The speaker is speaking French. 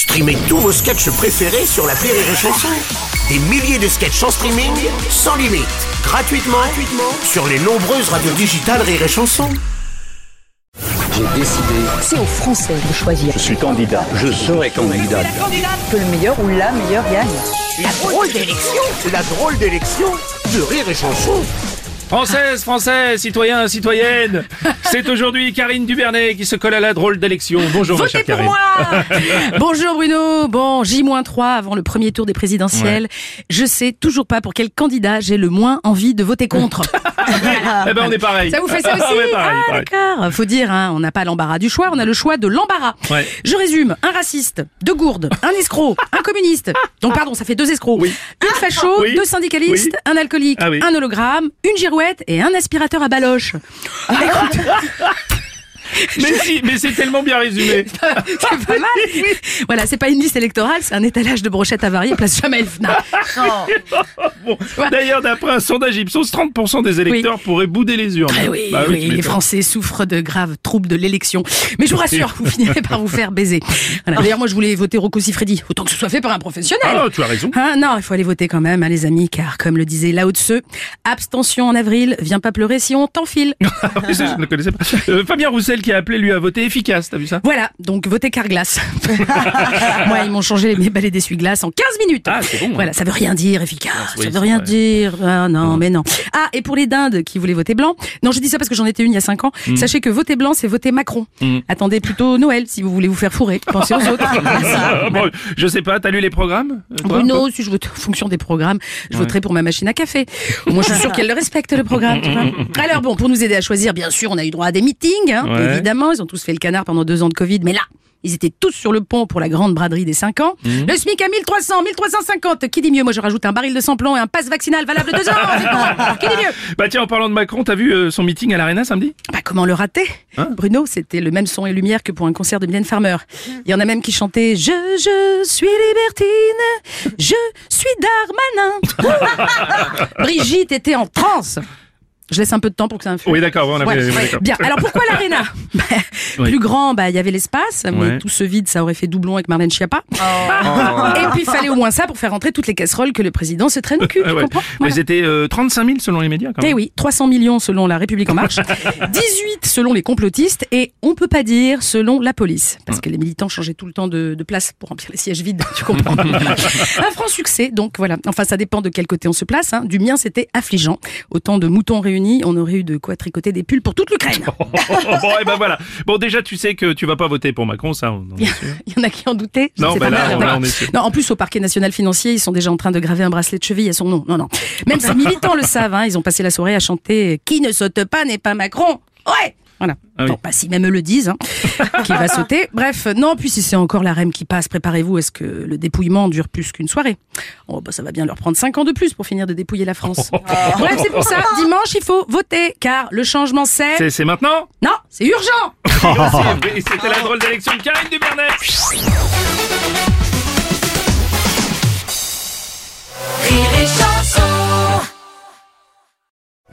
Streamez tous vos sketchs préférés sur la Rire et Chanson. Des milliers de sketchs en streaming, sans limite, gratuitement, gratuitement sur les nombreuses radios digitales Rire et Chanson. J'ai décidé, C'est aux Français de choisir. je suis candidat, je serai candidat. Que le meilleur ou la meilleure gagne. La drôle d'élection, la drôle d'élection de Rire et Chanson. Françaises, Français, citoyens, citoyennes, c'est aujourd'hui Karine Duvernet qui se colle à la drôle d'élection. Bonjour ma Votez chère pour Karine. moi Bonjour Bruno, bon, J-3 avant le premier tour des présidentielles. Je sais toujours pas pour quel candidat j'ai le moins envie de voter contre. Eh ben on est pareil. Ça vous fait ça aussi Ouais, pareil, Ah d'accord. Faut dire, hein, on n'a pas l'embarras du choix, on a le choix de l'embarras. Ouais. Je résume, un raciste, deux gourdes, un escroc, un communiste. Donc pardon, ça fait deux escrocs. Oui. Un facho, Oui. deux syndicalistes, Oui. un alcoolique, Ah un hologramme, une girouette et un aspirateur à baloche. Mais si, mais c'est tellement bien résumé. c'est pas mal. Voilà, c'est pas une liste électorale, c'est un étalage de brochettes avariées place Jamel Fna. Bon, D'ailleurs, d'après un sondage Ipsos, 30% des électeurs pourraient bouder les urnes. Ah oui, Bah oui, les. Français souffrent de graves troubles de l'élection. Mais je vous rassure, vous finirez par vous faire baiser. Voilà. D'ailleurs, moi, je voulais voter Rocco Siffredi. Autant que ce soit fait par un professionnel. Ah, tu as raison. Hein, non, il faut aller voter quand même, hein, les amis, car comme le disait Lao Tse, abstention en avril, viens pas pleurer si on t'enfile. Ah je ne le connaissais pas. Euh, Fabien Roussel qui a appelé lui à voter efficace, t'as vu ça? Voilà, donc votez Carglass. Moi, ils m'ont changé mes balais d'essuie-glace en 15 minutes. Ah, c'est bon, hein. Voilà, ça veut rien dire, efficace. oui, ça veut rien vrai. dire. Ah non, mais non. Ah, et pour les dindes qui voulaient voter blanc, non, je dis ça parce que j'en étais une il y a 5 ans. Mm. Sachez que voter blanc, c'est voter Macron. Attendez plutôt Noël si vous voulez vous faire fourrer. Pensez aux autres. Ah, bon, Je sais pas, t'as lu les programmes euh, Bruno, si je vote en fonction des programmes, je voterai pour ma machine à café. Moins, je suis sûre qu'elle le respecte, le programme. tu vois. Alors bon, pour nous aider à choisir, bien sûr, on a eu droit à des meetings, hein, Ouais. Évidemment. Ils ont tous fait le canard pendant deux ans de Covid, mais là, ils étaient tous sur le pont pour la grande braderie des 5 ans. Mhm. Le SMIC à 1300, 1350. Qui dit mieux? Moi, je rajoute un baril de samplon et un passe vaccinal valable deux ans. Qui dit mieux? Bah tiens, en parlant de Macron, t'as vu euh, son meeting à l'Arena samedi? Bah, comment le rater? Hein? Bruno, c'était le même son et lumière que pour un concert de Mylène Farmer. Il y en a même qui chantaient Je, je suis libertine, je suis Darmanin. Brigitte était en transe. Je laisse un peu de temps pour que ça influe. Oui, d'accord, on a Ouais, oui, ouais. d'accord. Bien. Alors pourquoi l'aréna Bah, Oui. Plus grand, bah il y avait l'espace, mais Ouais. tout ce vide, ça aurait fait doublon avec Marlène Schiappa. Oh. Et puis il fallait au moins ça pour faire rentrer toutes les casseroles que le président se traîne au cul. Tu Mais c'était euh, 35 000 selon les médias quand Eh même. oui, 300 millions selon la République en marche, 18 selon les complotistes et on peut pas dire selon la police parce que les militants changeaient tout le temps de, de place pour remplir les sièges vides, tu comprends Un franc succès, donc voilà. Enfin, ça dépend de quel côté on se place. hein. Du mien, c'était affligeant. Autant de moutons réunis, on aurait eu de quoi tricoter des pulls pour toute l'Ukraine. bon, et ben voilà. Bon, déjà, tu sais que tu vas pas voter pour Macron, ça, on en est sûr. Il y en a qui en doutaient. Non, C'est pas là, mal, on- là, d'accord. on est sûr. Non, en plus, au parquet national financier, ils sont déjà en train de graver un bracelet de cheville à son nom. Non, non. Même ces militants le savent, hein, ils ont passé la soirée à chanter Qui ne saute pas n'est pas Macron. Ouais! Voilà. Ah oui. Bon, pas si même eux le disent, hein, qui va sauter. Bref, non, puis si c'est encore la REM qui passe, préparez-vous, est-ce que le dépouillement dure plus qu'une soirée Oh, bah ça va bien leur prendre 5 ans de plus pour finir de dépouiller la France. Bref, c'est pour ça, dimanche, il faut voter, car le changement c'est... C'est- maintenant? Non, c'est urgent C'était la drôle d'élection de Karine Dubernet.